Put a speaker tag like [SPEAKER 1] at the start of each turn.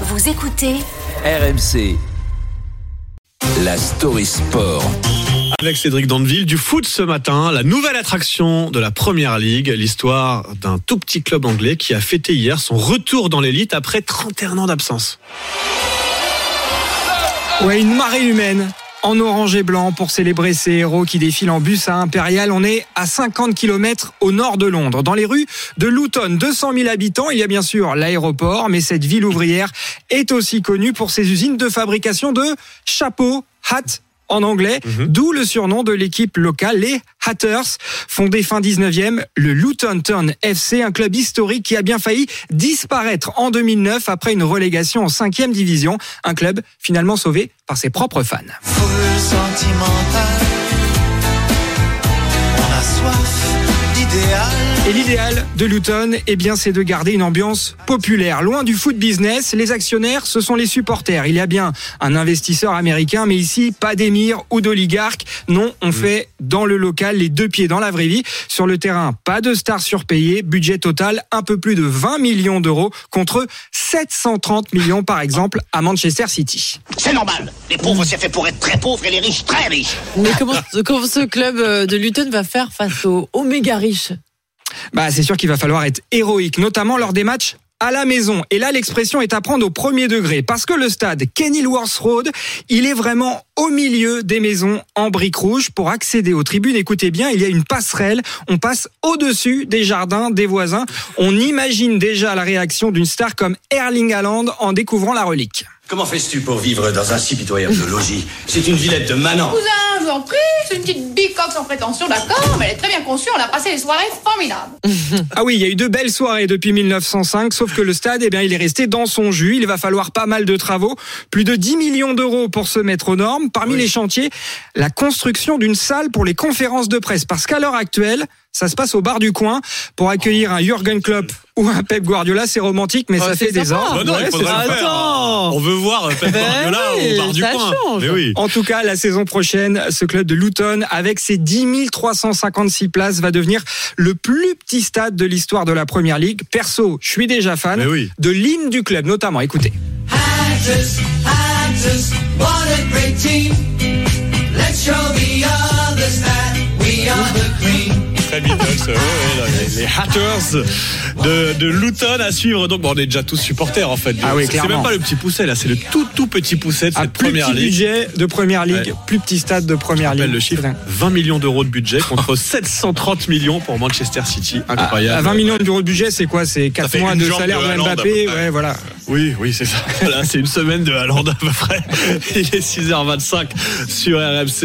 [SPEAKER 1] Vous écoutez
[SPEAKER 2] RMC. La story sport.
[SPEAKER 3] Avec Cédric Dandeville, du foot ce matin, la nouvelle attraction de la Première Ligue, l'histoire d'un tout petit club anglais qui a fêté hier son retour dans l'élite après 31 ans d'absence.
[SPEAKER 4] Ouais, une marée humaine en orange et blanc pour célébrer ces héros qui défilent en bus à Impérial. On est à 50 km au nord de Londres, dans les rues de Luton. 200 000 habitants, il y a bien sûr l'aéroport, mais cette ville ouvrière est aussi connue pour ses usines de fabrication de chapeaux, hats en anglais, d'où le surnom de l'équipe locale, les Hatters, fondé fin 19e, le Luton Town FC, un club historique qui a bien failli disparaître en 2009 après une relégation en 5e division, un club finalement sauvé par ses propres fans. Et l'idéal de Luton, eh bien, c'est de garder une ambiance populaire. Loin du foot business, les actionnaires, ce sont les supporters. Il y a bien un investisseur américain, mais ici, pas d'émir ou d'oligarque. Non, on fait dans le local les deux pieds dans la vraie vie. Sur le terrain, pas de stars surpayées. Budget total, un peu plus de 20 millions d'euros contre 730 millions, par exemple, à Manchester City.
[SPEAKER 5] C'est normal. Les pauvres, c'est fait pour être très pauvres et les riches, très riches.
[SPEAKER 6] Mais comment, comment ce club euh, de Luton va faire face aux, aux méga riches?
[SPEAKER 4] Bah, c'est sûr qu'il va falloir être héroïque, notamment lors des matchs à la maison. Et là, l'expression est à prendre au premier degré. Parce que le stade Kenilworth Road, il est vraiment au milieu des maisons en briques rouges. Pour accéder aux tribunes, écoutez bien, il y a une passerelle. On passe au-dessus des jardins des voisins. On imagine déjà la réaction d'une star comme Erling Haaland en découvrant la relique.
[SPEAKER 7] Comment fais-tu pour vivre dans un si pitoyable logis? C'est une villette de manant.
[SPEAKER 8] Cousin, je vous en prie, c'est une petite bicoque sans prétention, d'accord, mais elle est très bien conçue, on a passé des soirées formidables.
[SPEAKER 4] Ah oui, il y a eu de belles soirées depuis 1905, sauf que le stade, eh bien, il est resté dans son jus. Il va falloir pas mal de travaux, plus de 10 millions d'euros pour se mettre aux normes. Parmi les chantiers, la construction d'une salle pour les conférences de presse, parce qu'à l'heure actuelle, ça se passe au bar du coin pour accueillir un Jürgen Klopp ou un Pep Guardiola. C'est romantique, mais
[SPEAKER 6] Oh,
[SPEAKER 4] ça fait des ans.
[SPEAKER 3] Bah non,
[SPEAKER 4] Ouais,
[SPEAKER 3] il faudrait
[SPEAKER 4] c'est
[SPEAKER 3] le
[SPEAKER 4] ça.
[SPEAKER 3] faire.
[SPEAKER 6] Attends.
[SPEAKER 3] On veut voir Pep
[SPEAKER 6] Ben
[SPEAKER 3] Guardiola
[SPEAKER 6] oui,
[SPEAKER 3] au bar du
[SPEAKER 6] ça
[SPEAKER 3] coin.
[SPEAKER 6] change.
[SPEAKER 3] Mais oui.
[SPEAKER 4] En tout cas, la saison prochaine, ce club de Luton, avec ses 10 356 places, va devenir le plus petit stade de l'histoire de la Première Ligue. Perso, je suis déjà fan
[SPEAKER 3] oui.
[SPEAKER 4] de l'hymne du club, notamment. Écoutez.
[SPEAKER 9] Hatters, Hatters, what a great team. Let's show the others that we are the cream.
[SPEAKER 3] Très Beatles, ouais, ouais, les, les Hatters de, de Luton à suivre. Donc, bon, on est déjà tous supporters en fait.
[SPEAKER 4] Ah oui,
[SPEAKER 3] C'est- même pas le petit pousset là, c'est le tout tout petit pousset de
[SPEAKER 4] À
[SPEAKER 3] cette
[SPEAKER 4] plus
[SPEAKER 3] première
[SPEAKER 4] petit
[SPEAKER 3] ligue.
[SPEAKER 4] budget de Première Ligue,
[SPEAKER 3] Ouais.
[SPEAKER 4] plus petit stade de Première Ligue.
[SPEAKER 3] le chiffre 20 millions d'euros de budget contre 730 millions pour Manchester City. Incroyable.
[SPEAKER 4] À 20 millions d'euros de budget, c'est quoi? C'est 4
[SPEAKER 3] fait
[SPEAKER 4] mois de salaire
[SPEAKER 3] de
[SPEAKER 4] Mbappé. Ouais, voilà.
[SPEAKER 3] Oui, oui, c'est ça. Voilà, c'est une semaine de Haaland à peu près. Il est 6h25 sur RMC.